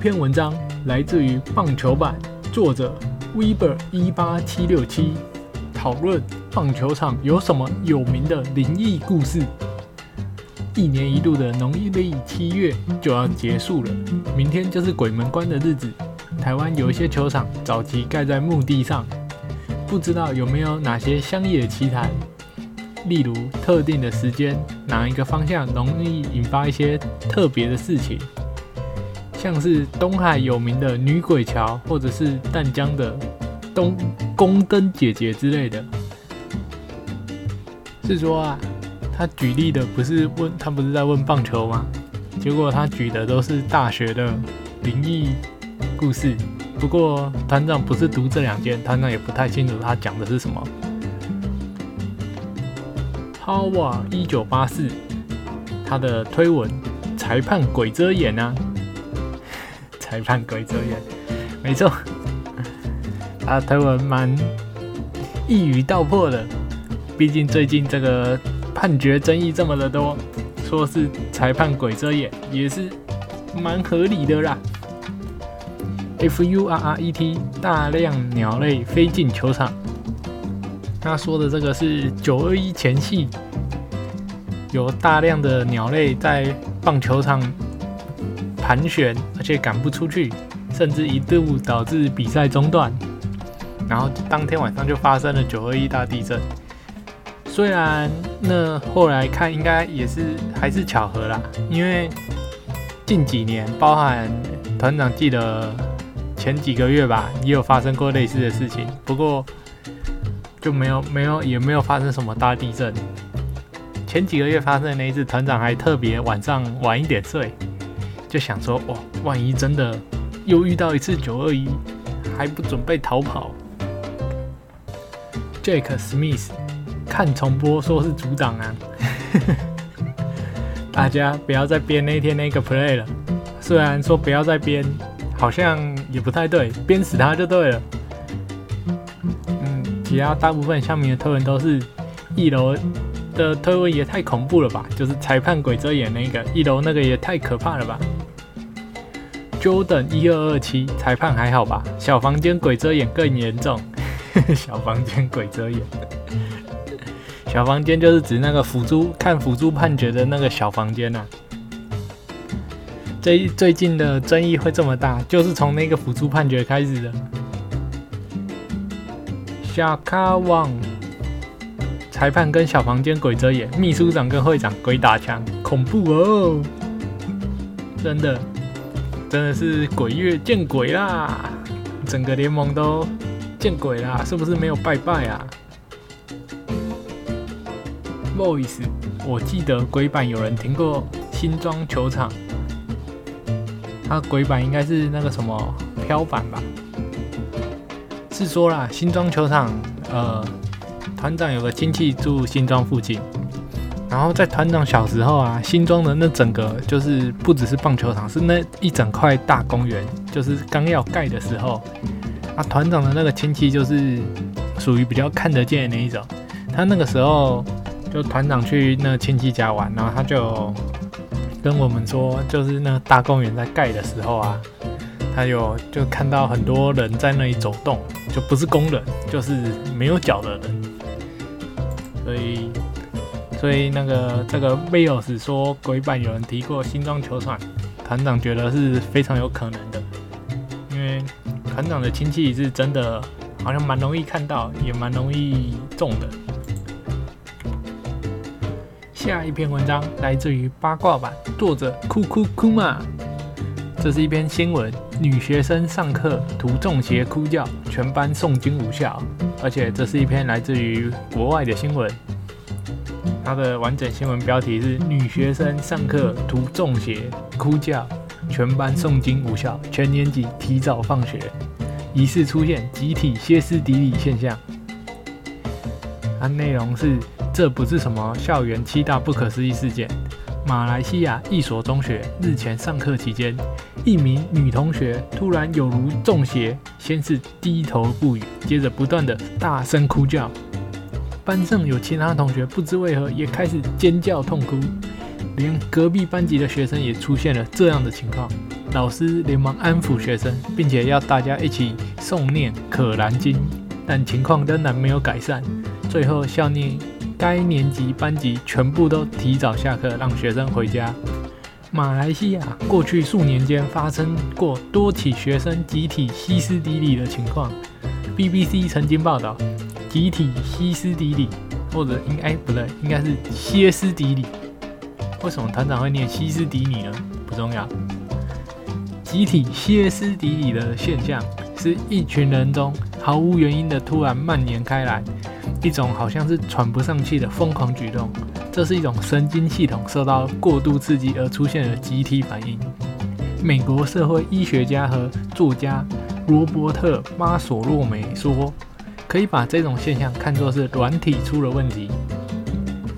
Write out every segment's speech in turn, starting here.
篇文章来自于棒球版，作者 Weber 一八七六七，讨论棒球场有什么有名的灵异故事。一年一度的农历七月就要结束了，明天就是鬼门关的日子。台湾有一些球场早期盖在墓地上，不知道有没有哪些乡野奇谈，例如特定的时间，哪一个方向容易引发一些特别的事情。像是东海有名的女鬼桥，或者是淡江的东宫灯姐姐之类的。是说啊，他举例的不是问他不是在问棒球吗？结果他举的都是大学的灵异故事。不过团长不是读这两件，团长也不太清楚他讲的是什么。哈瓦一九八四，他的推文裁判鬼遮眼啊。裁判鬼遮眼，没错，他推文蛮一语道破的。毕竟最近这个判决争议这么的多，说是裁判鬼遮眼也是蛮合理的啦。F U R R E T 大量鸟类飞进球场，他说的这个是九二一前夕，有大量的鸟类在棒球场。盘旋，而且赶不出去，甚至一度导致比赛中断。然后当天晚上就发生了九二一大地震。虽然那后来看应该也是还是巧合啦，因为近几年，包含团长记得前几个月吧，也有发生过类似的事情。不过就没有没有也没有发生什么大地震。前几个月发生的那一次，团长还特别晚上晚一点睡。就想说，哇，万一真的又遇到一次九二一，还不准备逃跑？Jake Smith 看重播说是组长啊，大家不要再编那天那个 play 了。虽然说不要再编，好像也不太对，编死他就对了。嗯，其他大部分下面的推文都是一楼的推文也太恐怖了吧？就是裁判鬼遮眼那个一楼那个也太可怕了吧？Jordan 一二二七，裁判还好吧？小房间鬼遮眼更严重。小房间鬼遮眼，小房间就是指那个辅助看辅助判决的那个小房间呐。最最近的争议会这么大，就是从那个辅助判决开始的。小卡旺，裁判跟小房间鬼遮眼，秘书长跟会长鬼打墙，恐怖哦！真的。真的是鬼月见鬼啦！整个联盟都见鬼啦！是不是没有拜拜啊？Voice，我记得鬼版有人听过新庄球场，它鬼版应该是那个什么飘板吧？是说啦，新庄球场，呃，团长有个亲戚住新庄附近。然后在团长小时候啊，新庄的那整个就是不只是棒球场，是那一整块大公园，就是刚要盖的时候，啊，团长的那个亲戚就是属于比较看得见的那一种。他那个时候就团长去那亲戚家玩，然后他就跟我们说，就是那大公园在盖的时候啊，他有就看到很多人在那里走动，就不是工人，就是没有脚的人，所以。所以那个这个 v i l s 说鬼版有人提过新装球场，团长觉得是非常有可能的，因为团长的亲戚是真的好像蛮容易看到，也蛮容易中的。下一篇文章来自于八卦版，作者哭哭哭嘛，这是一篇新闻，女学生上课涂中邪哭叫，全班诵经无效，而且这是一篇来自于国外的新闻。它的完整新闻标题是：女学生上课涂中邪，哭叫，全班诵经无效，全年级提早放学，疑似出现集体歇斯底里现象。它内容是：这不是什么校园七大不可思议事件。马来西亚一所中学日前上课期间，一名女同学突然有如中邪，先是低头不语，接着不断的大声哭叫。班上有其他同学不知为何也开始尖叫痛哭，连隔壁班级的学生也出现了这样的情况。老师连忙安抚学生，并且要大家一起诵念《可兰经》，但情况仍然没有改善。最后校内该年级班级全部都提早下课，让学生回家。马来西亚过去数年间发生过多起学生集体歇斯底里的情况。BBC 曾经报道。集体歇斯底里，或者应该不对，应该是歇斯底里。为什么团长会念歇斯底里呢？不重要。集体歇斯底里的现象，是一群人中毫无原因的突然蔓延开来，一种好像是喘不上气的疯狂举动。这是一种神经系统受到过度刺激而出现的集体反应。美国社会医学家和作家罗伯特·马索洛梅说。可以把这种现象看作是软体出了问题，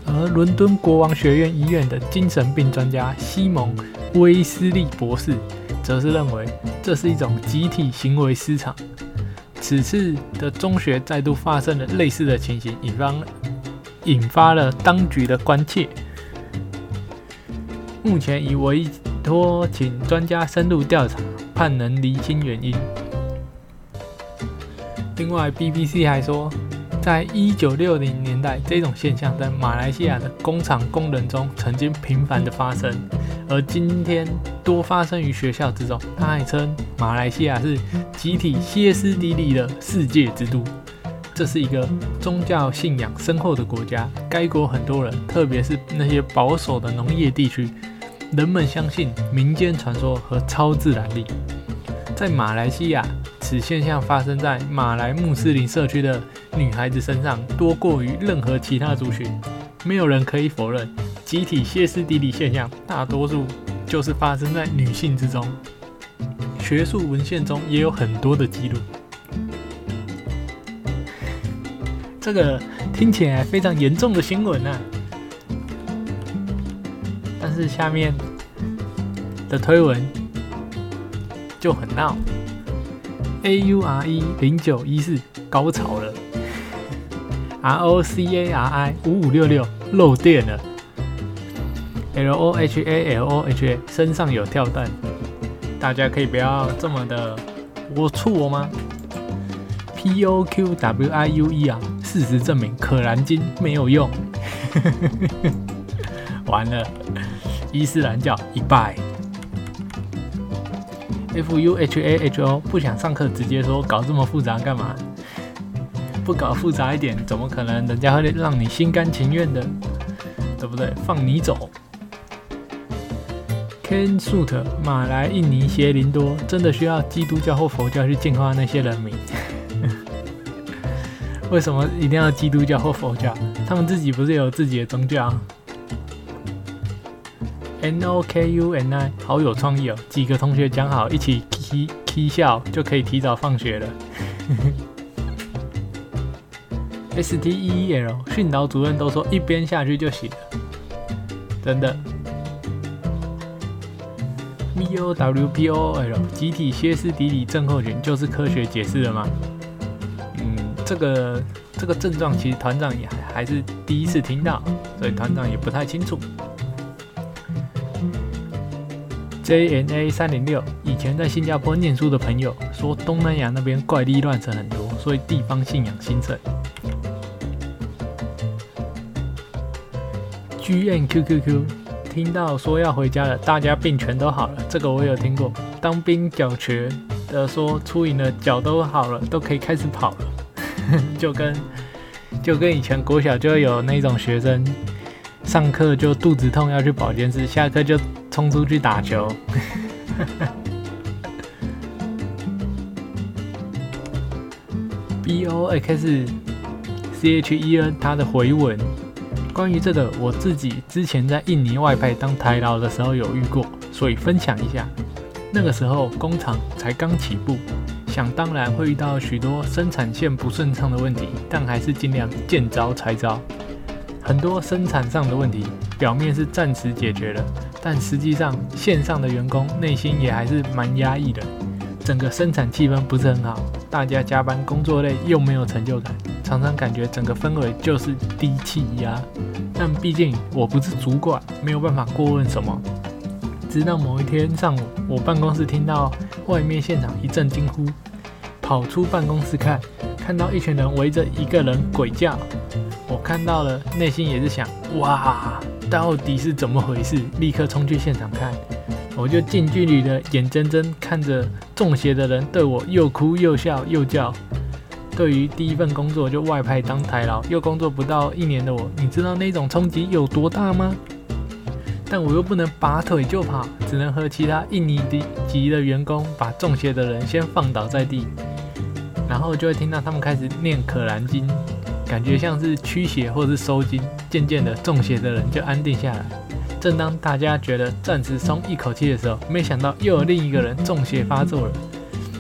而伦敦国王学院医院的精神病专家西蒙·威斯利博士则是认为这是一种集体行为失常。此次的中学再度发生了类似的情形，引发引发了当局的关切。目前已委托请专家深入调查，盼能厘清原因。另外，BBC 还说，在一九六零年代，这种现象在马来西亚的工厂工人中曾经频繁的发生，而今天多发生于学校之中。他还称，马来西亚是集体歇斯底里的世界之都。这是一个宗教信仰深厚的国家，该国很多人，特别是那些保守的农业地区，人们相信民间传说和超自然力。在马来西亚。此现象发生在马来穆斯林社区的女孩子身上多过于任何其他族群，没有人可以否认，集体歇斯底里现象大多数就是发生在女性之中。学术文献中也有很多的记录。这个听起来非常严重的新闻啊！但是下面的推文就很闹。A U R E 零九一四高潮了，R O C A R I 五五六六漏电了，L O H A L O H A 身上有跳蛋，大家可以不要这么的龌龊吗？P O Q W I U E 啊，事实证明可燃金没有用，完了，伊斯兰教一败。F U H A H O 不想上课，直接说搞这么复杂干嘛？不搞复杂一点，怎么可能人家会让你心甘情愿的，对不对？放你走。Ken Suit 马来印尼邪灵多，真的需要基督教或佛教去净化那些人民？为什么一定要基督教或佛教？他们自己不是有自己的宗教？N O K U N I，好有创意哦！几个同学讲好一起 K K 笑，就可以提早放学了。S T E E L，训导主任都说一边下去就行了，真的。V O W P O L，集体歇斯底里症候群就是科学解释了吗？嗯，这个这个症状其实团长也还还是第一次听到，所以团长也不太清楚。JNA 三零六，以前在新加坡念书的朋友说，东南亚那边怪力乱神很多，所以地方信仰兴盛。GNQQQ，听到说要回家了，大家病全都好了，这个我有听过。当兵脚瘸的说出营了，脚都好了，都可以开始跑了。就跟就跟以前国小就有那种学生，上课就肚子痛要去保健室，下课就。冲出去打球。B O X C H E N，他的回文关于这个，我自己之前在印尼外派当台劳的时候有遇过，所以分享一下。那个时候工厂才刚起步，想当然会遇到许多生产线不顺畅的问题，但还是尽量见招拆招。很多生产上的问题，表面是暂时解决了，但实际上线上的员工内心也还是蛮压抑的。整个生产气氛不是很好，大家加班工作累又没有成就感，常常感觉整个氛围就是低气压。但毕竟我不是主管，没有办法过问什么。直到某一天上午，我办公室听到外面现场一阵惊呼，跑出办公室看，看到一群人围着一个人鬼叫。我看到了，内心也是想：哇，到底是怎么回事？立刻冲去现场看，我就近距离的眼睁睁看着中邪的人对我又哭又笑又叫。对于第一份工作就外派当台劳，又工作不到一年的我，你知道那种冲击有多大吗？但我又不能拔腿就跑，只能和其他印尼籍的员工把中邪的人先放倒在地，然后就会听到他们开始念《可兰经》。感觉像是驱邪或是收精，渐渐的中邪的人就安定下来。正当大家觉得暂时松一口气的时候，没想到又有另一个人中邪发作了，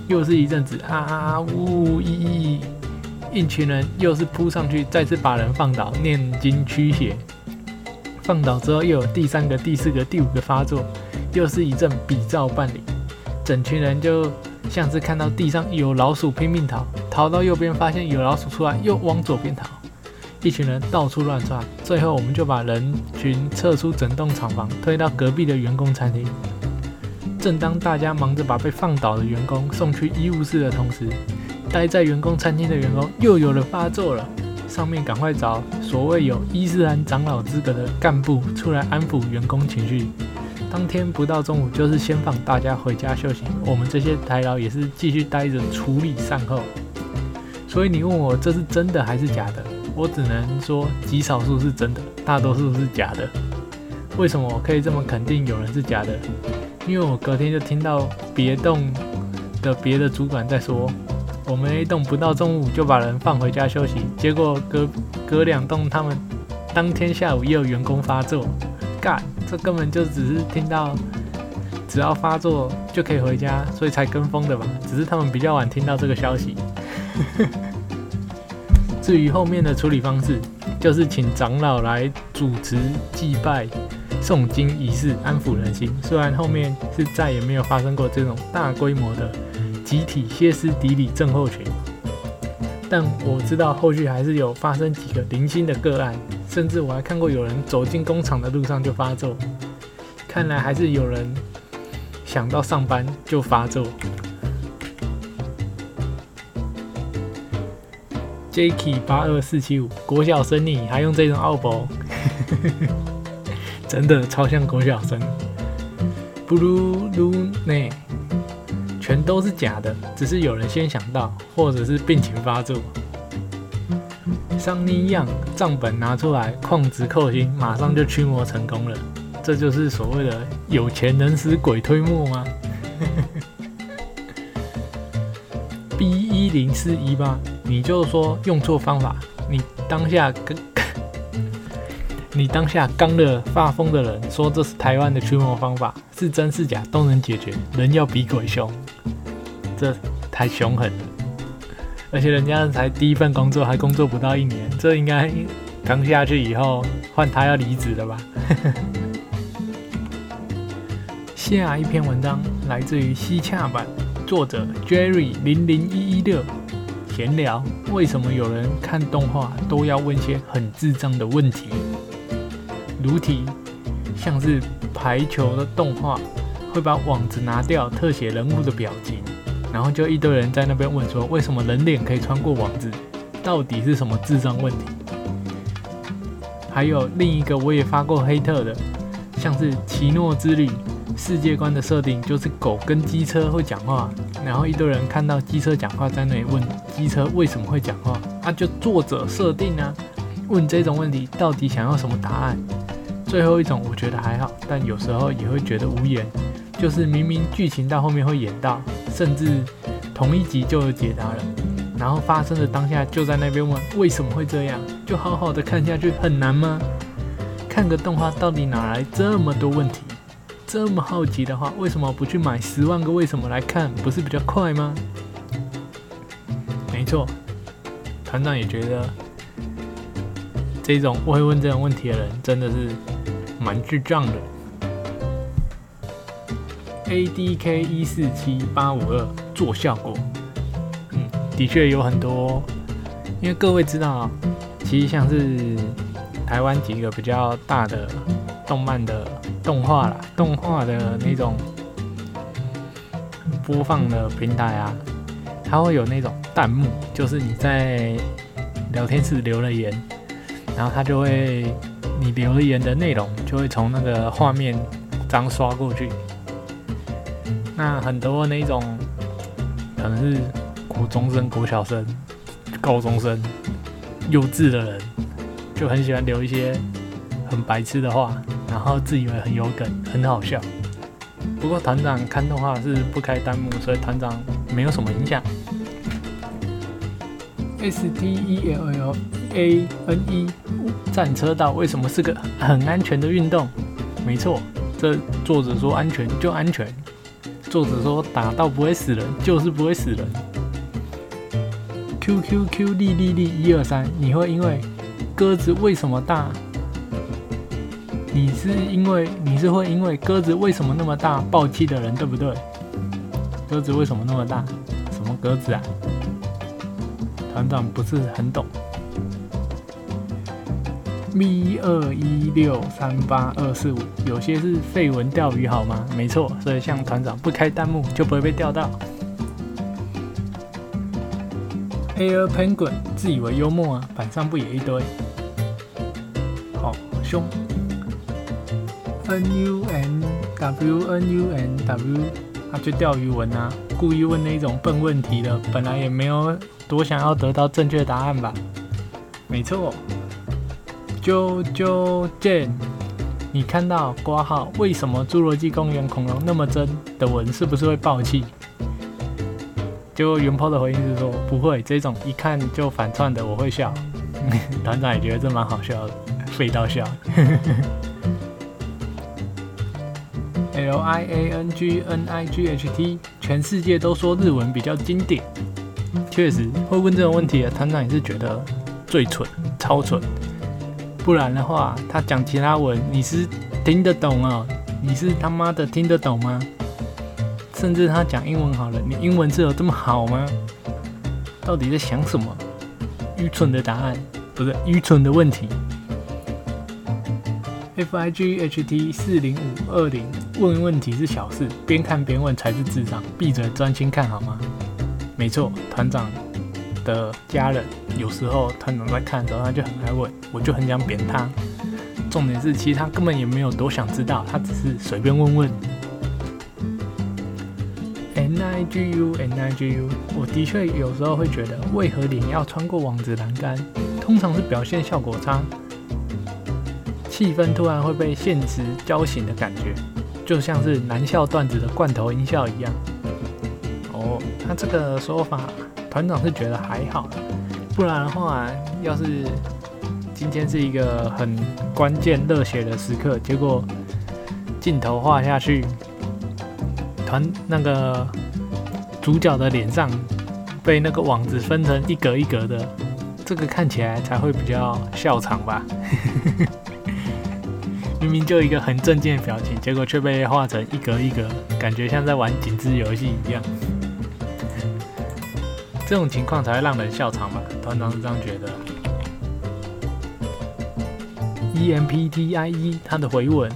又是一阵子啊啊呜咦，一群人又是扑上去，再次把人放倒，念经驱邪。放倒之后又有第三个、第四个、第五个发作，又是一阵比照办理，整群人就。像是看到地上有老鼠拼命逃，逃到右边发现有老鼠出来，又往左边逃，一群人到处乱窜。最后我们就把人群撤出整栋厂房，推到隔壁的员工餐厅。正当大家忙着把被放倒的员工送去医务室的同时，待在员工餐厅的员工又有了发作了。上面赶快找所谓有伊斯兰长老资格的干部出来安抚员工情绪。当天不到中午，就是先放大家回家休息。我们这些台劳也是继续待着处理善后。所以你问我这是真的还是假的，我只能说极少数是真的，大多数是假的。为什么我可以这么肯定有人是假的？因为我隔天就听到别栋的别的主管在说，我们 A 栋不到中午就把人放回家休息，结果隔隔两栋他们当天下午也有员工发作，干。这根本就只是听到，只要发作就可以回家，所以才跟风的吧？只是他们比较晚听到这个消息。至于后面的处理方式，就是请长老来主持祭拜、诵经仪式，安抚人心。虽然后面是再也没有发生过这种大规模的集体歇斯底里症候群，但我知道后续还是有发生几个零星的个案。甚至我还看过有人走进工厂的路上就发作，看来还是有人想到上班就发作。Jacky 八二四七五，国小生你还用这种奥博？真的超像国小生。Blue Lune，全都是假的，只是有人先想到，或者是病情发作。像尼样账本拿出来，矿值扣星，马上就驱魔成功了。这就是所谓的有钱能使鬼推磨吗？B 一零四一八，你就说用错方法。你当下跟 你当下刚的发疯的人说这是台湾的驱魔方法，是真是假都能解决。人要比鬼凶，这太凶狠。而且人家才第一份工作，还工作不到一年，这应该刚下去以后换他要离职了吧？下一篇文章来自于西洽版，作者 Jerry 零零一一六，闲聊为什么有人看动画都要问些很智障的问题？如题像是排球的动画会把网子拿掉，特写人物的表情。然后就一堆人在那边问说，为什么人脸可以穿过网子？到底是什么智障问题？还有另一个我也发过黑特的，像是奇诺之旅世界观的设定，就是狗跟机车会讲话，然后一堆人看到机车讲话，在那里问机车为什么会讲话？啊，就作者设定啊，问这种问题到底想要什么答案？最后一种我觉得还好，但有时候也会觉得无言。就是明明剧情到后面会演到，甚至同一集就有解答了，然后发生的当下就在那边问为什么会这样，就好好的看下去很难吗？看个动画到底哪来这么多问题？这么好奇的话，为什么不去买《十万个为什么》来看？不是比较快吗？没错，团长也觉得，这种会问这种问题的人真的是蛮智障的。A D K 一四七八五二做效果，嗯，的确有很多，因为各位知道，其实像是台湾几个比较大的动漫的动画啦，动画的那种播放的平台啊，它会有那种弹幕，就是你在聊天室留了言，然后它就会你留言的内容就会从那个画面这样刷过去。那很多那种可能是国中生、国小生、高中生、幼稚的人，就很喜欢留一些很白痴的话，然后自以为很有梗、很好笑。不过团长看动画是不开弹幕，所以团长没有什么影响。S T E L L A N E 战车道为什么是个很安全的运动？没错，这作者说安全就安全。作者说打到不会死人，就是不会死人。Q Q Q 粒粒粒一二三，你会因为鸽子为什么大？你是因为你是会因为鸽子为什么那么大暴气的人，对不对？鸽子为什么那么大？什么鸽子啊？团长不是很懂。V 二一六三八二四五，有些是废文钓鱼好吗？没错，所以像团长不开弹幕就不会被钓到。Air Penguin 自以为幽默啊，板上不也一堆？好凶。N U N W N U N W，啊就钓鱼文啊，故意问那种笨问题的，本来也没有多想要得到正确答案吧？没错。啾啾见，你看到挂号为什么侏罗纪公园恐龙那么真的文是不是会爆气？结果元抛的回应是说不会，这种一看就反串的我会笑。团长也觉得这蛮好笑的，废到笑。L I A N G N I G H T，全世界都说日文比较经典。确实会问这种问题的团长也是觉得最蠢，超蠢。不然的话，他讲其他文，你是听得懂哦？你是他妈的听得懂吗？甚至他讲英文好了，你英文是有这么好吗？到底在想什么？愚蠢的答案，不是愚蠢的问题。F I G H T 四零五二零问问题是小事，边看边问才是智障。闭嘴，专心看好吗？没错，团长。的家人有时候团长在看的时候，他就很爱问，我就很想扁他。重点是，其实他根本也没有多想知道，他只是随便问问。N I G U N I G U，我的确有时候会觉得，为何脸要穿过网子栏杆？通常是表现效果差，气氛突然会被现实浇醒的感觉，就像是男校段子的罐头音效一样。哦，他这个说法。团长是觉得还好，不然的话，要是今天是一个很关键热血的时刻，结果镜头画下去，团那个主角的脸上被那个网子分成一格一格的，这个看起来才会比较笑场吧？明明就一个很正经的表情，结果却被画成一格一格，感觉像在玩紧致游戏一样。这种情况才会让人笑场吧？团长是这样觉得。E M P T I E，他的回文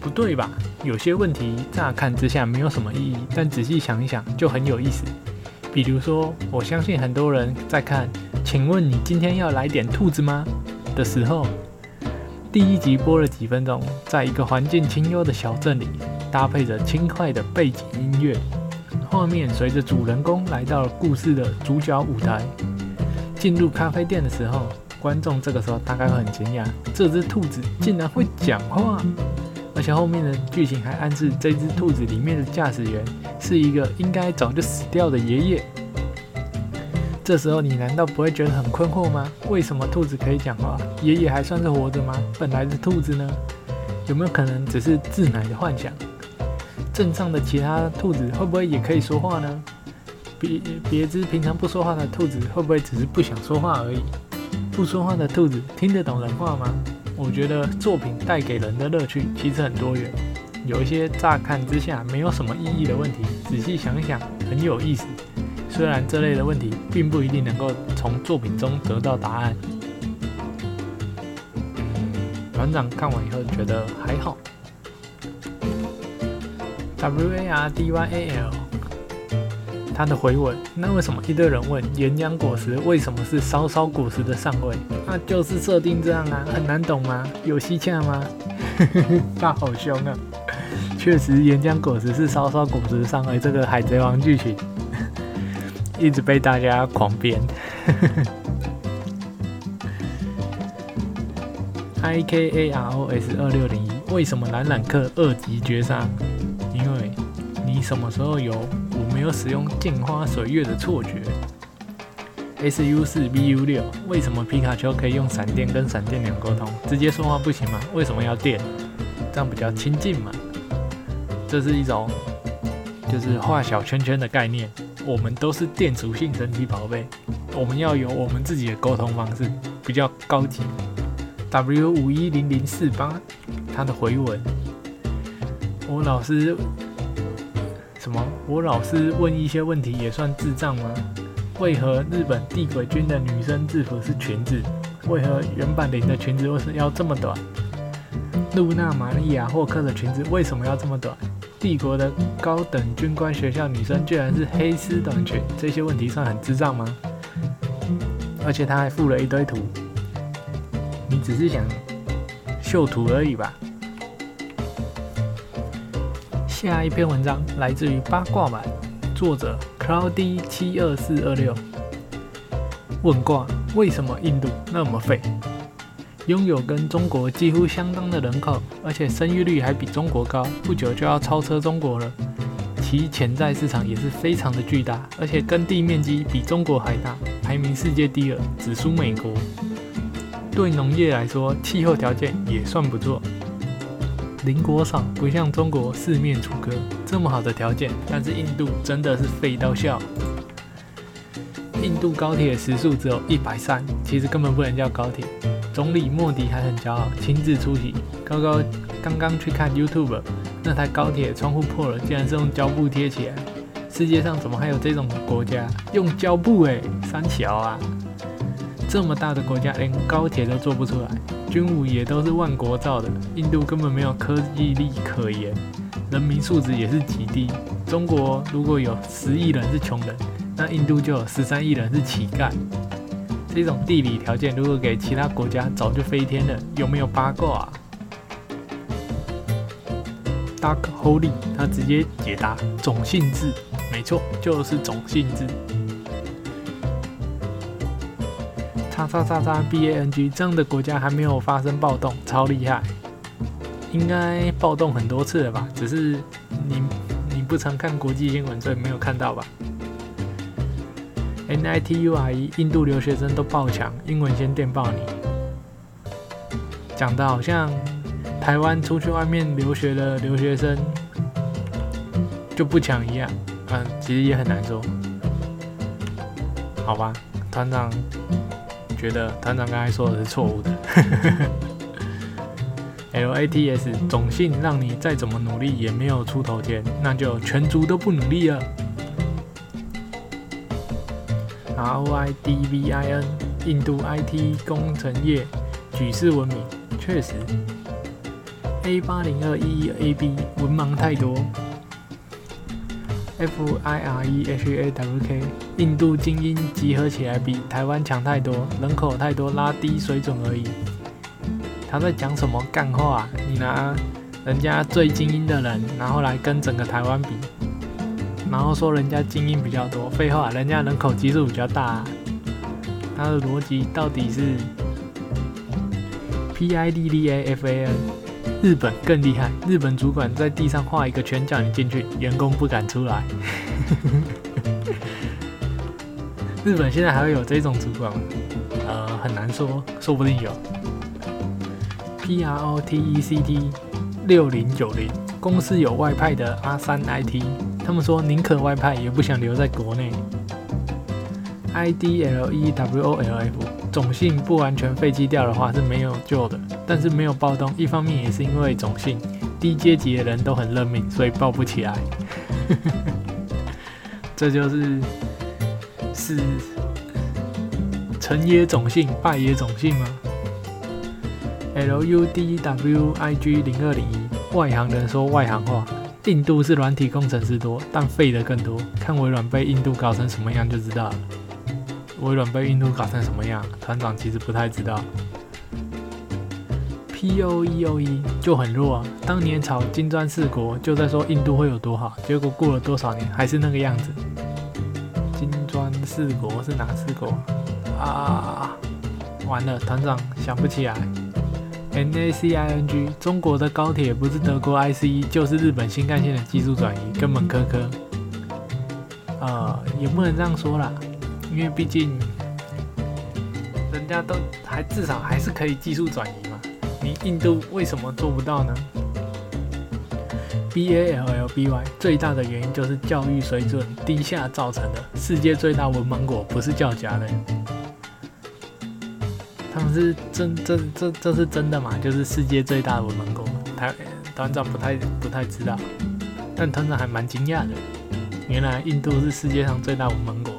不对吧？有些问题乍看之下没有什么意义，但仔细想一想就很有意思。比如说，我相信很多人在看“请问你今天要来点兔子吗”的时候，第一集播了几分钟，在一个环境清幽的小镇里，搭配着轻快的背景音乐。画面随着主人公来到了故事的主角舞台，进入咖啡店的时候，观众这个时候大概会很惊讶，这只兔子竟然会讲话，而且后面的剧情还暗示这只兔子里面的驾驶员是一个应该早就死掉的爷爷。这时候你难道不会觉得很困惑吗？为什么兔子可以讲话，爷爷还算是活着吗？本来的兔子呢？有没有可能只是自奶的幻想？镇上的其他兔子会不会也可以说话呢？别别只平常不说话的兔子会不会只是不想说话而已？不说话的兔子听得懂人话吗？我觉得作品带给人的乐趣其实很多元，有一些乍看之下没有什么意义的问题，仔细想想很有意思。虽然这类的问题并不一定能够从作品中得到答案。团长看完以后觉得还好。W A R D Y A L，他的回文，那为什么一堆人问岩浆果实为什么是烧烧果实的上位？那就是设定这样啊，很难懂吗？有蹊跷吗？他好凶啊！确实，岩浆果实是烧烧果实上位，这个海贼王剧情一直被大家狂编。I K A R O S 二六零一，为什么懒懒克二级绝杀？什么时候有我没有使用镜花水月的错觉？S U 四 B U 六，为什么皮卡丘可以用闪电跟闪电鸟沟通？直接说话不行吗？为什么要电？这样比较亲近嘛？这是一种就是画小圈圈的概念。我们都是电属性神奇宝贝，我们要有我们自己的沟通方式，比较高级。W 五一零零四八，他的回文，我老师什么？我老师问一些问题也算智障吗？为何日本地鬼军的女生制服是裙子？为何原版领的裙子为什么要这么短？露娜玛利亚霍克的裙子为什么要这么短？帝国的高等军官学校女生居然是黑丝短裙？这些问题算很智障吗？而且他还附了一堆图。你只是想秀图而已吧。下一篇文章来自于八卦版，作者 Cloudy 七二四二六。问卦：为什么印度那么废？拥有跟中国几乎相当的人口，而且生育率还比中国高，不久就要超车中国了。其潜在市场也是非常的巨大，而且耕地面积比中国还大，排名世界第二，只输美国。对农业来说，气候条件也算不错。邻国少，不像中国四面楚歌，这么好的条件。但是印度真的是废到笑。印度高铁时速只有一百三，其实根本不能叫高铁。总理莫迪还很骄傲，亲自出席。高高刚刚去看 YouTube，那台高铁窗户破了，竟然是用胶布贴起来。世界上怎么还有这种国家用胶布？诶，三桥啊！这么大的国家，连高铁都做不出来，军武也都是万国造的。印度根本没有科技力可言，人民素质也是极低。中国如果有十亿人是穷人，那印度就有十三亿人是乞丐。这种地理条件，如果给其他国家，早就飞天了。有没有八卦啊？Dark Holy 他直接解答：种姓制，没错，就是种姓制。叉叉叉叉 B A N G 这样的国家还没有发生暴动，超厉害！应该暴动很多次了吧？只是你你不常看国际新闻，所以没有看到吧？N I T U R E 印度留学生都爆强，英文先电报你。讲的好像台湾出去外面留学的留学生就不强一样，嗯，其实也很难说。好吧，团长。觉得团长刚才说的是错误的。L A T S 种姓让你再怎么努力也没有出头天，那就全族都不努力了。R O I D V I N 印度 I T 工程业举世闻名，确实。A 八零二一 A B 文盲太多。F I R E H A W K，印度精英集合起来比台湾强太多，人口太多拉低水准而已。他在讲什么干话？你拿人家最精英的人，然后来跟整个台湾比，然后说人家精英比较多，废话，人家人口基数比较大。他的逻辑到底是 P I D D A F A N？日本更厉害，日本主管在地上画一个圈叫你进去，员工不敢出来。日本现在还会有这种主管吗？呃，很难说，说不定有。P R O T E C T 六零九零公司有外派的阿三 I T，他们说宁可外派也不想留在国内。I D L E W O L F 种姓不完全废弃掉的话是没有救的，但是没有暴动，一方面也是因为种姓低阶级的人都很认命，所以暴不起来。这就是是成也种姓，败也种姓吗？L U D W I G 零二零一，外行人说外行话。印度是软体工程师多，但废的更多。看微软被印度搞成什么样就知道了。微软被印度搞成什么样，团长其实不太知道。E o e o e 就很弱啊。当年炒金砖四国，就在说印度会有多好，结果过了多少年还是那个样子。金砖四国是哪四国啊？完了，团长想不起来。N A C I N G，中国的高铁不是德国 i c e，就是日本新干线的技术转移，根本科科。呃，也不能这样说啦，因为毕竟人家都还至少还是可以技术转移。你印度为什么做不到呢？B A L L B Y 最大的原因就是教育水准低下造成的。世界最大文盲国不是叫假的。他们是真这这这是真的吗？就是世界最大文盲国，台团长不太不太知道，但团长还蛮惊讶的，原来印度是世界上最大文盲国。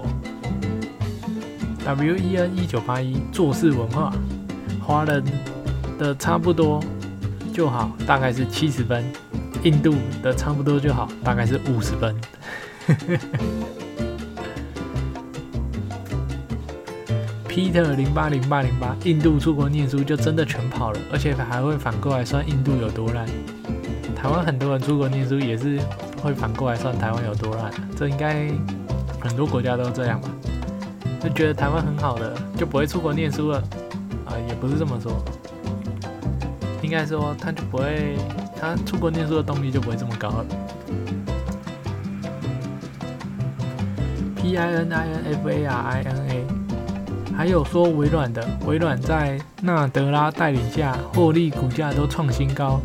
W E N 一九八一做事文化，华人的差不多就好，大概是七十分；印度的差不多就好，大概是五十分。Peter 零八零八零八，印度出国念书就真的全跑了，而且还会反过来算印度有多烂。台湾很多人出国念书也是会反过来算台湾有多烂，这应该很多国家都这样吧？就觉得台湾很好的就不会出国念书了啊？也不是这么说，应该说他就不会，他出国念书的动力就不会这么高了。P I N I N F A R I N A。还有说微软的，微软在纳德拉带领下，获利股价都创新高，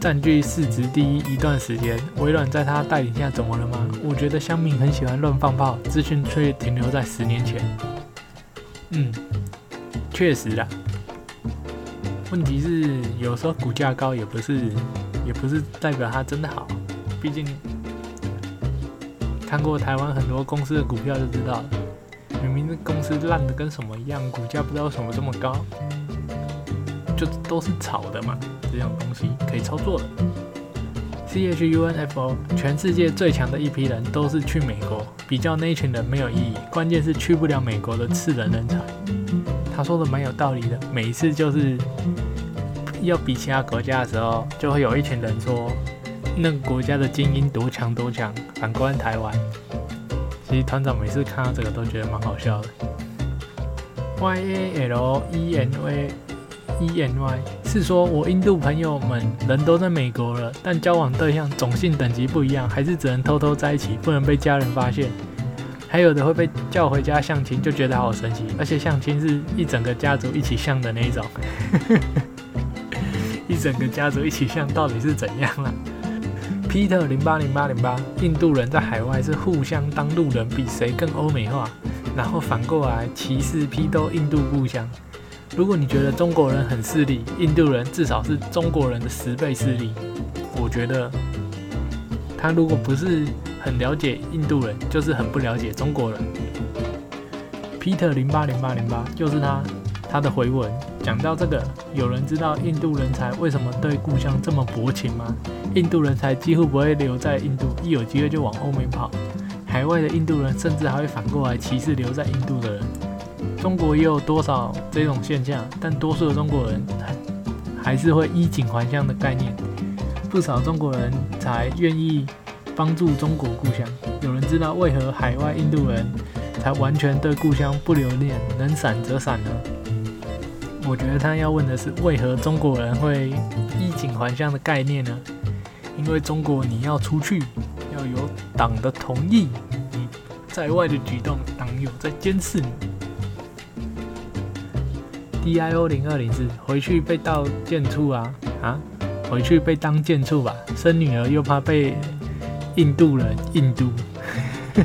占据市值第一一段时间。微软在他带领下怎么了吗？我觉得乡民很喜欢乱放炮，资讯却停留在十年前。嗯，确实啦。问题是有时候股价高也不是，也不是代表它真的好。毕竟看过台湾很多公司的股票就知道了。明明这公司烂的跟什么一样，股价不知道为什么这么高，就都是炒的嘛。这种东西可以操作的。C H U N F O，全世界最强的一批人都是去美国，比较那群人没有意义。关键是去不了美国的次等人才。他说的蛮有道理的。每一次就是要比其他国家的时候，就会有一群人说那个国家的精英多强多强，反观台湾。其实团长每次看到这个都觉得蛮好笑的。Y A L E N A E N Y 是说我印度朋友们人都在美国了，但交往对象种姓等级不一样，还是只能偷偷在一起，不能被家人发现。还有的会被叫回家相亲，就觉得好神奇。而且相亲是一整个家族一起相的那一种，一整个家族一起相到底是怎样啊？Peter 零八零八零八，印度人在海外是互相当路人，比谁更欧美化，然后反过来歧视批斗印度故乡。如果你觉得中国人很势利，印度人至少是中国人的十倍势利。我觉得他如果不是很了解印度人，就是很不了解中国人。Peter 零八零八零八就是他，他的回文讲到这个，有人知道印度人才为什么对故乡这么薄情吗？印度人才几乎不会留在印度，一有机会就往欧美跑。海外的印度人甚至还会反过来歧视留在印度的人。中国也有多少这种现象，但多数的中国人还是会衣锦还乡的概念。不少中国人才愿意帮助中国故乡。有人知道为何海外印度人才完全对故乡不留恋，能闪则闪呢？我觉得他要问的是，为何中国人会衣锦还乡的概念呢？因为中国你要出去，要有党的同意，你在外的举动，党有在监视你。DIO 零二零四回去被盗贱处啊啊！回去被当贱处吧，生女儿又怕被印度人印度。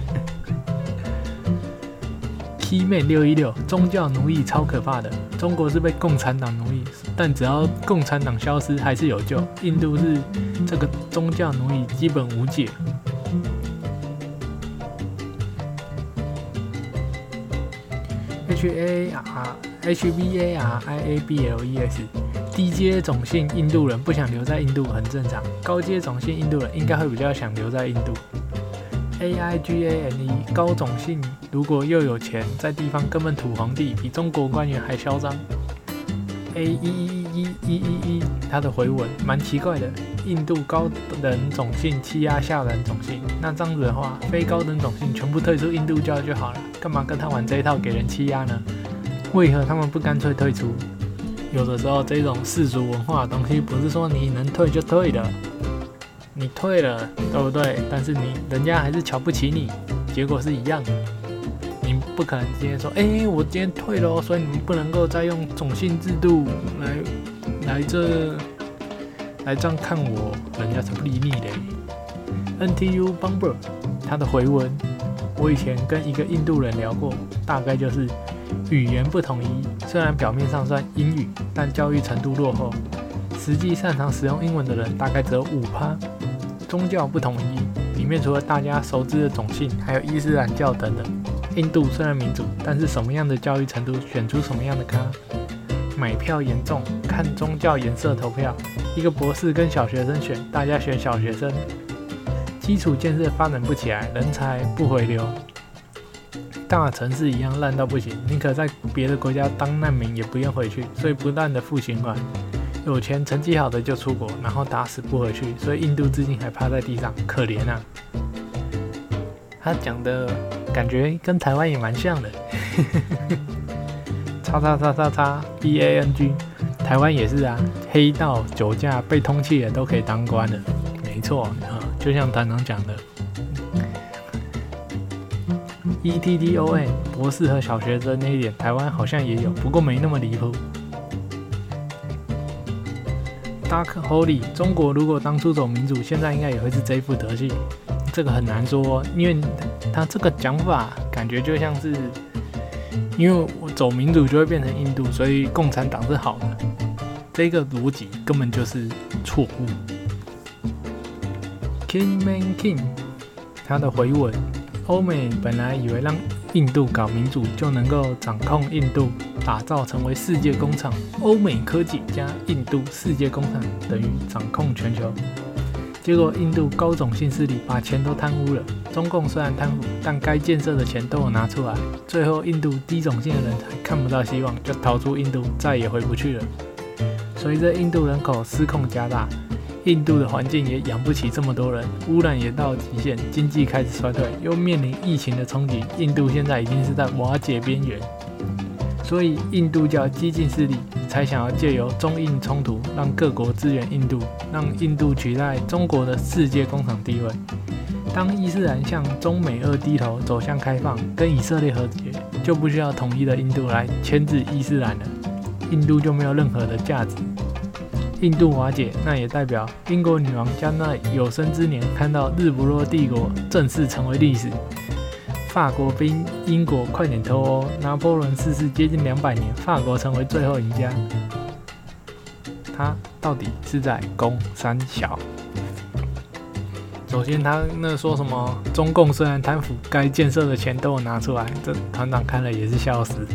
T 妹六一六，宗教奴役超可怕的，中国是被共产党奴役，但只要共产党消失，还是有救。印度是这个宗教奴役基本无解。H A R H B A R I A B L E S，低阶种姓印度人不想留在印度很正常，高阶种姓印度人应该会比较想留在印度。A I G A N E，高种姓如果又有钱，在地方根本土皇帝，比中国官员还嚣张。A 一一一一一一一他的回文蛮奇怪的。印度高等种姓欺压下等种姓，那这样子的话，非高等种姓全部退出印度教就好了，干嘛跟他玩这一套给人欺压呢？为何他们不干脆退出？有的时候这种世俗文化的东西，不是说你能退就退的，你退了，对不对？但是你人家还是瞧不起你，结果是一样的。你不可能今天说，哎，我今天退了，所以你不能够再用种姓制度来来这。来这样看我，人家才不理你嘞。NTU Bomber，他的回文，我以前跟一个印度人聊过，大概就是语言不统一，虽然表面上算英语，但教育程度落后，实际擅长使用英文的人大概只有五趴。宗教不统一，里面除了大家熟知的种姓，还有伊斯兰教等等。印度虽然民主，但是什么样的教育程度，选出什么样的咖。买票严重，看宗教颜色投票。一个博士跟小学生选，大家选小学生。基础建设发展不起来，人才不回流。大城市一样烂到不行，宁可在别的国家当难民，也不愿回去。所以不断的负循环。有钱成绩好的就出国，然后打死不回去。所以印度至今还趴在地上，可怜啊。他讲的感觉跟台湾也蛮像的。叉叉叉叉叉 B A N G，台湾也是啊，黑道酒驾被通缉的都可以当官的，没错啊，就像团长讲的，E T D O N 博士和小学生那一点，台湾好像也有，不过没那么离谱。Dark Holy，中国如果当初走民主，现在应该也会是这副德性，这个很难说，因为他这个讲法感觉就像是。因为我走民主就会变成印度，所以共产党是好的，这个逻辑根本就是错误。King Man King，他的回文：欧美本来以为让印度搞民主就能够掌控印度，打造成为世界工厂，欧美科技加印度世界工厂等于掌控全球。结果印度高种姓势力把钱都贪污了。中共虽然贪腐，但该建设的钱都有拿出来。最后印度低种姓的人才看不到希望，就逃出印度，再也回不去了。随着印度人口失控加大，印度的环境也养不起这么多人，污染也到了极限，经济开始衰退，又面临疫情的冲击，印度现在已经是在瓦解边缘。所以印度教激进势力才想要借由中印冲突，让各国支援印度，让印度取代中国的世界工厂地位。当伊斯兰向中美二低头，走向开放，跟以色列和解，就不需要统一的印度来牵制伊斯兰了，印度就没有任何的价值。印度瓦解，那也代表英国女王将在有生之年看到日不落帝国正式成为历史。法国兵英国快点偷哦，拿破仑逝世接近两百年，法国成为最后赢家。他到底是在攻三小？首先，他那说什么？中共虽然贪腐，该建设的钱都有拿出来，这团长看了也是笑死。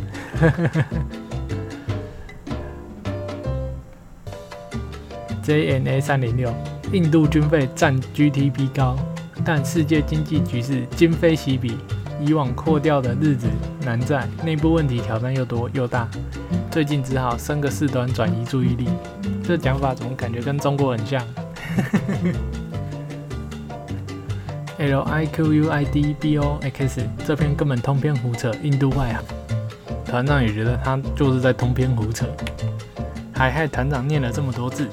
JNA 三零六，印度军费占 GDP 高，但世界经济局势今非昔比。以往扩掉的日子难在，内部问题挑战又多又大，最近只好升个事端转移注意力。这讲法怎么感觉跟中国很像？L I Q U I D B O X 这篇根本通篇胡扯，印度外行。团长也觉得他就是在通篇胡扯，还害团长念了这么多字，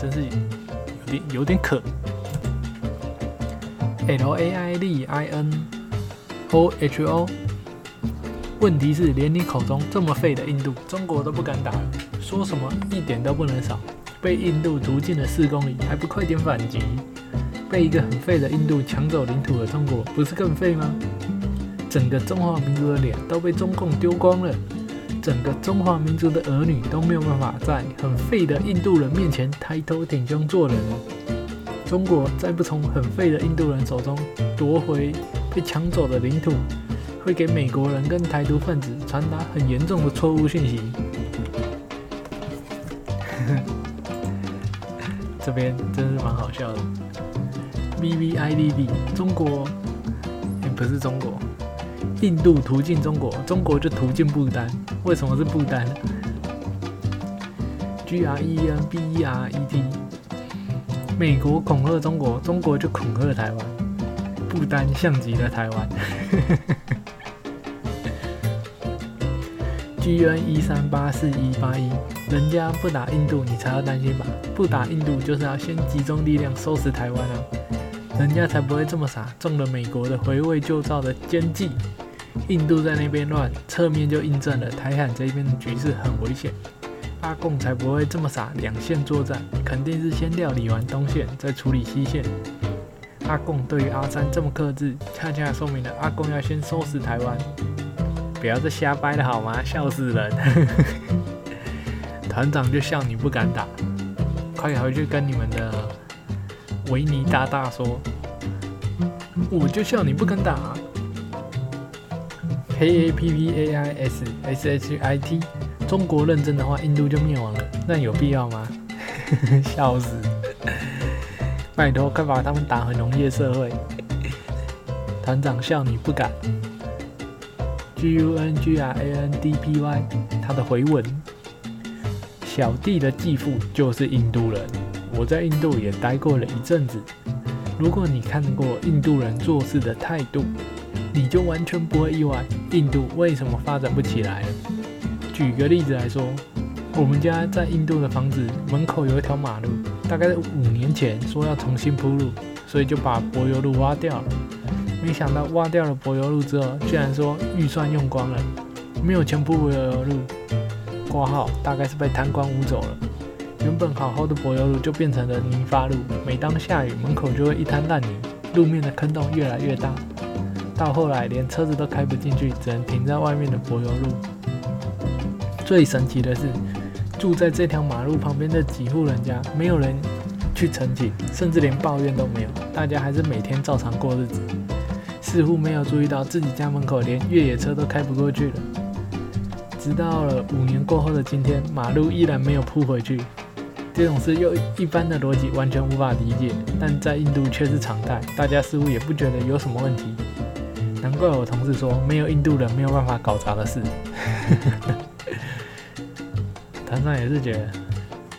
真是有点有点可。L A I D I N O H O。问题是，连你口中这么废的印度，中国都不敢打，说什么一点都不能少。被印度逐进了四公里，还不快点反击？被一个很废的印度抢走领土的中国，不是更废吗？整个中华民族的脸都被中共丢光了，整个中华民族的儿女都没有办法在很废的印度人面前抬头挺胸做人。中国再不从很废的印度人手中夺回被抢走的领土，会给美国人跟台独分子传达很严重的错误讯息。这边真是蛮好笑的。V V I D D，中国，不是中国，印度途径中国，中国就途径不丹。为什么是不丹？G R E N B E R E T，美国恐吓中国，中国就恐吓台湾，不丹像极了台湾。G N 一三八四一八一。人家不打印度，你才要担心吧？不打印度，就是要先集中力量收拾台湾啊！人家才不会这么傻，中了美国的回味旧照的奸计。印度在那边乱，侧面就印证了台海这边的局势很危险。阿贡才不会这么傻，两线作战，肯定是先料理完东线，再处理西线。阿贡对于阿三这么克制，恰恰说明了阿贡要先收拾台湾。不要再瞎掰了好吗？笑死人！团长就笑你不敢打，快回去跟你们的维尼大大说，我就笑你不敢打。K A P P A I S S H I T，中国认真的话，印度就灭亡了，那有必要吗？笑死！拜托，快把他们打回农业社会。团长笑你不敢。G U N G R A N D P Y，他的回文。小弟的继父就是印度人，我在印度也待过了一阵子。如果你看过印度人做事的态度，你就完全不会意外印度为什么发展不起来了。举个例子来说，我们家在印度的房子门口有一条马路，大概在五年前说要重新铺路，所以就把柏油路挖掉了。没想到挖掉了柏油路之后，居然说预算用光了，没有钱铺柏油路。挂号大概是被贪官污走了，原本好好的柏油路就变成了泥巴路。每当下雨，门口就会一滩烂泥，路面的坑洞越来越大，到后来连车子都开不进去，只能停在外面的柏油路。最神奇的是，住在这条马路旁边的几户人家，没有人去澄清，甚至连抱怨都没有，大家还是每天照常过日子，似乎没有注意到自己家门口连越野车都开不过去了。直到了五年过后的今天，马路依然没有铺回去，这种事用一般的逻辑完全无法理解，但在印度却是常态，大家似乎也不觉得有什么问题。难怪我同事说，没有印度人没有办法搞砸的事。团长也是觉得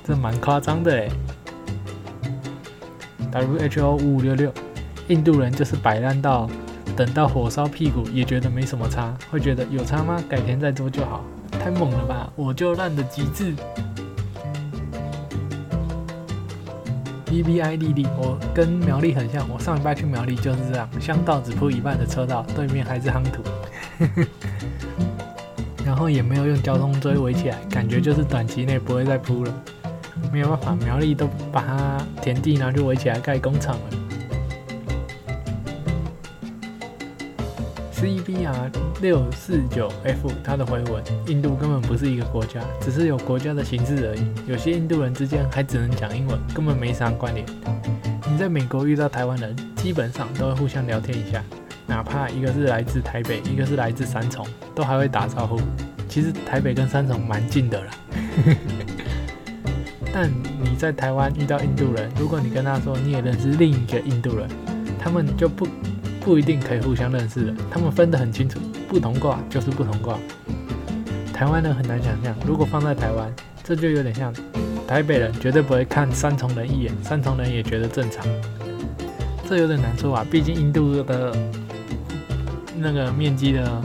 这蛮夸张的哎。WHO 五五六六，印度人就是摆烂到。等到火烧屁股也觉得没什么差，会觉得有差吗？改天再做就好。太猛了吧！我就烂的极致。B B I D D，我跟苗栗很像。我上礼拜去苗栗就是这样，乡道只铺一半的车道，对面还是夯土，然后也没有用交通锥围起来，感觉就是短期内不会再铺了。没有办法，苗栗都把它田地然后就围起来盖工厂了。C B R 六四九 F，它的回文，印度根本不是一个国家，只是有国家的形式而已。有些印度人之间还只能讲英文，根本没啥关联。你在美国遇到台湾人，基本上都会互相聊天一下，哪怕一个是来自台北，一个是来自三重，都还会打招呼。其实台北跟三重蛮近的啦。但你在台湾遇到印度人，如果你跟他说你也认识另一个印度人，他们就不。不一定可以互相认识的，他们分得很清楚，不同卦就是不同卦。台湾人很难想象，如果放在台湾，这就有点像台北人绝对不会看三重人一眼，三重人也觉得正常。这有点难说啊，毕竟印度的那个面积的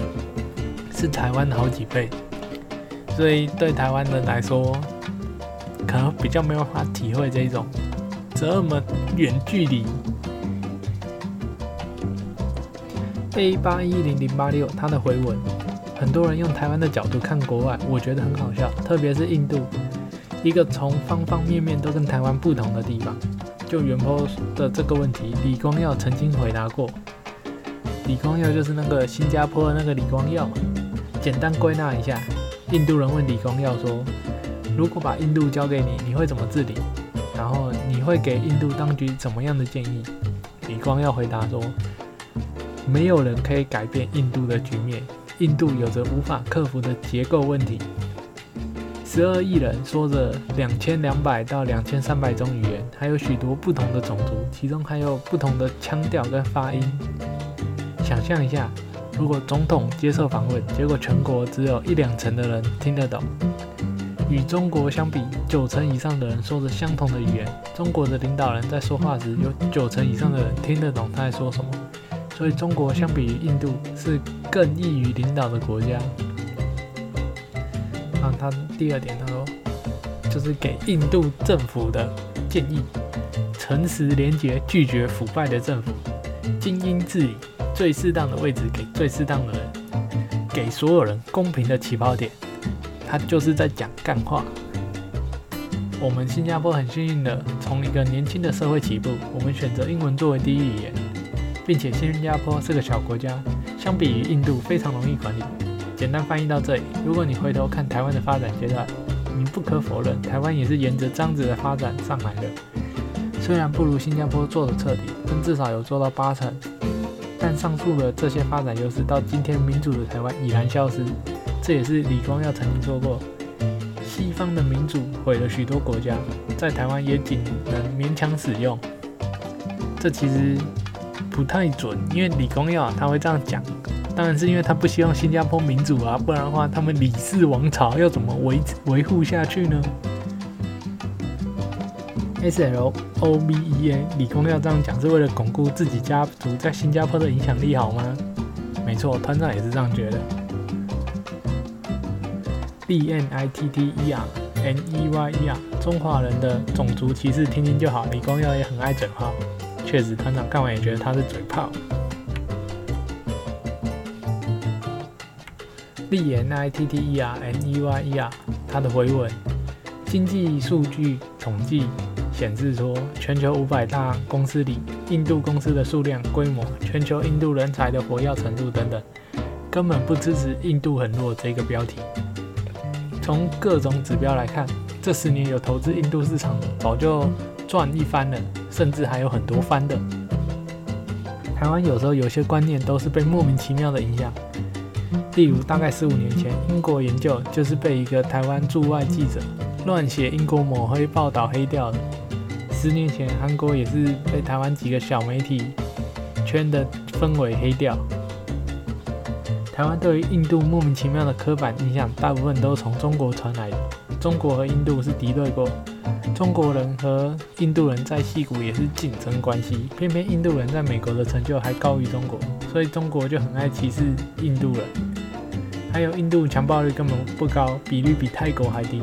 是台湾的好几倍，所以对台湾人来说，可能比较没有办法体会这种这么远距离。A 八一零零八六，他的回文，很多人用台湾的角度看国外，我觉得很好笑，特别是印度，一个从方方面面都跟台湾不同的地方。就元坡的这个问题，李光耀曾经回答过。李光耀就是那个新加坡的那个李光耀。简单归纳一下，印度人问李光耀说：“如果把印度交给你，你会怎么治理？然后你会给印度当局怎么样的建议？”李光耀回答说：“没有人可以改变印度的局面，印度有着无法克服的结构问题。十二亿人说着两千两百到两千三百种语言，还有许多不同的种族，其中还有不同的腔调跟发音。想象一下。”如果总统接受访问，结果全国只有一两成的人听得懂，与中国相比，九成以上的人说着相同的语言。中国的领导人在说话时，有九成以上的人听得懂他在说什么。所以，中国相比于印度是更易于领导的国家。啊，他第二点他说，就是给印度政府的建议：诚实廉洁，拒绝腐败的政府，精英治理。最适当的位置给最适当的人，给所有人公平的起跑点。他就是在讲干话。我们新加坡很幸运的从一个年轻的社会起步，我们选择英文作为第一语言，并且新加坡是个小国家，相比于印度非常容易管理。简单翻译到这里，如果你回头看台湾的发展阶段，你不可否认台湾也是沿着这样子的发展上来的。虽然不如新加坡做的彻底，但至少有做到八成。但上述的这些发展优势到今天民主的台湾已然消失，这也是李光耀曾经说过：西方的民主毁了许多国家，在台湾也仅能勉强使用。这其实不太准，因为李光耀他会这样讲，当然是因为他不希望新加坡民主啊，不然的话他们李氏王朝要怎么维维护下去呢？S L O V E A，李光耀这样讲是为了巩固自己家族在新加坡的影响力，好吗？没错，团长也是这样觉得。B N I T T E R N E Y E R，中华人的种族歧视听听就好。李光耀也很爱整哈，确实，团长看完也觉得他是嘴炮。B N I T T E R N E Y E R，他的回文，经济数据统计。显示说，全球五百大公司里，印度公司的数量、规模、全球印度人才的活跃程度等等，根本不支持印度很弱这个标题。从各种指标来看，这十年有投资印度市场，早就赚一番了，甚至还有很多翻的。台湾有时候有些观念都是被莫名其妙的影响，例如大概十五年前，英国研究就是被一个台湾驻外记者乱写英国抹黑报道黑掉的。十年前，韩国也是被台湾几个小媒体圈的氛围黑掉。台湾对于印度莫名其妙的刻板印象，大部分都从中国传来的。中国和印度是敌对国，中国人和印度人在戏谷也是竞争关系。偏偏印度人在美国的成就还高于中国，所以中国就很爱歧视印度人。还有印度强暴率根本不高，比率比泰国还低。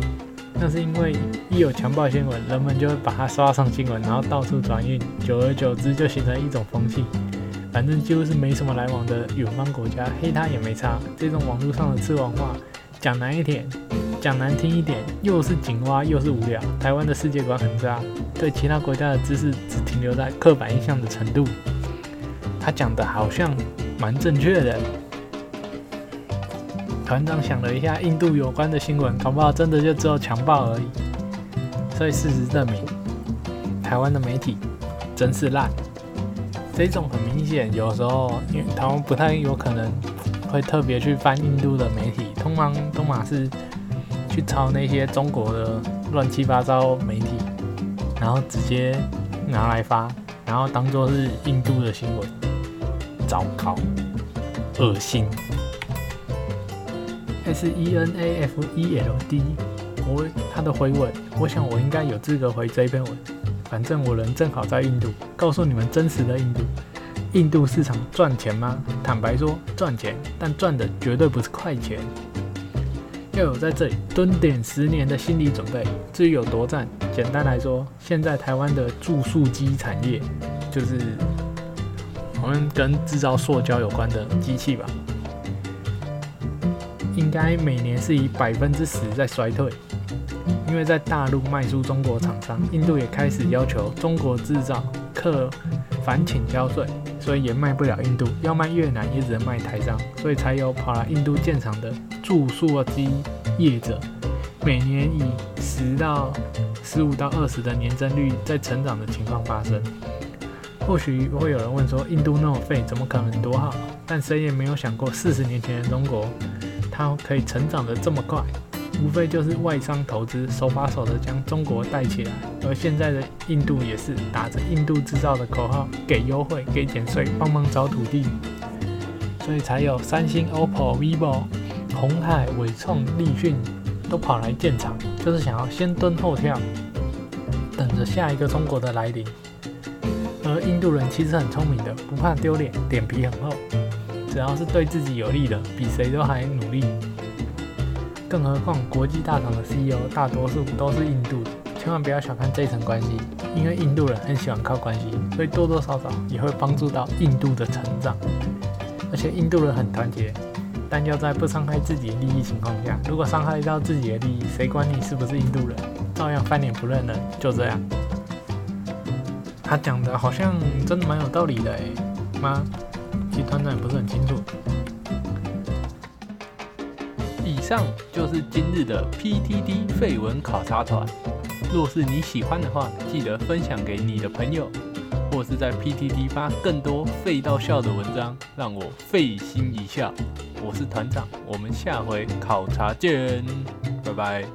那是因为一有强暴新闻，人们就会把它刷上新闻，然后到处转运，久而久之就形成一种风气。反正几乎是没什么来往的远方国家，黑他也没差。这种网络上的吃完话，讲难一点，讲难听一点，又是井蛙又是无聊。台湾的世界观很渣，对其他国家的知识只停留在刻板印象的程度。他讲的好像蛮正确的。团长想了一下，印度有关的新闻，搞不好真的就只有强暴而已。所以事实证明，台湾的媒体真是烂。这种很明显，有时候因为台湾不太有可能会特别去翻印度的媒体，通常都马是去抄那些中国的乱七八糟媒体，然后直接拿来发，然后当做是印度的新闻。糟糕，恶心。S E N A F E L D，我他的回文，我想我应该有资格回这一篇文。反正我人正好在印度，告诉你们真实的印度。印度市场赚钱吗？坦白说赚钱，但赚的绝对不是快钱。要有在这里蹲点十年的心理准备。至于有多赚，简单来说，现在台湾的住宿机产业就是我们跟制造塑胶有关的机器吧，应该每年是以百分之十在衰退，因为在大陆卖出中国厂商，印度也开始要求中国制造，克反倾销税，所以也卖不了印度，要卖越南也只能卖台商，所以才有跑来印度建厂的注塑机业者，每年以十到十五到二十的年增率在成长的情况发生。或许会有人问说，印度那么废，怎么可能多好？但谁也没有想过，四十年前的中国，它可以成长得这么快，无非就是外商投资手把手的将中国带起来。而现在的印度也是打着印度制造的口号，给优惠、给减税、帮忙找土地，所以才有三星、OPPO、vivo、红海、伟创、立讯都跑来建厂，就是想要先蹲后跳，等着下一个中国的来临。而印度人其实很聪明的，不怕丢脸，脸皮很厚，只要是对自己有利的，比谁都还努力。更何况国际大厂的 CEO 大多数都是印度的，千万不要小看这层关系，因为印度人很喜欢靠关系，所以多多少少也会帮助到印度的成长。而且印度人很团结，但要在不伤害自己利益情况下，如果伤害到自己的利益，谁管你是不是印度人，照样翻脸不认人，就这样。他讲的好像真的蛮有道理的哎，妈，其实团长也不是很清楚。上就是今日的 PTT 废文考察团。若是你喜欢的话，记得分享给你的朋友，或是在 PTT 发更多废到笑的文章，让我费心一笑。我是团长，我们下回考察见，拜拜。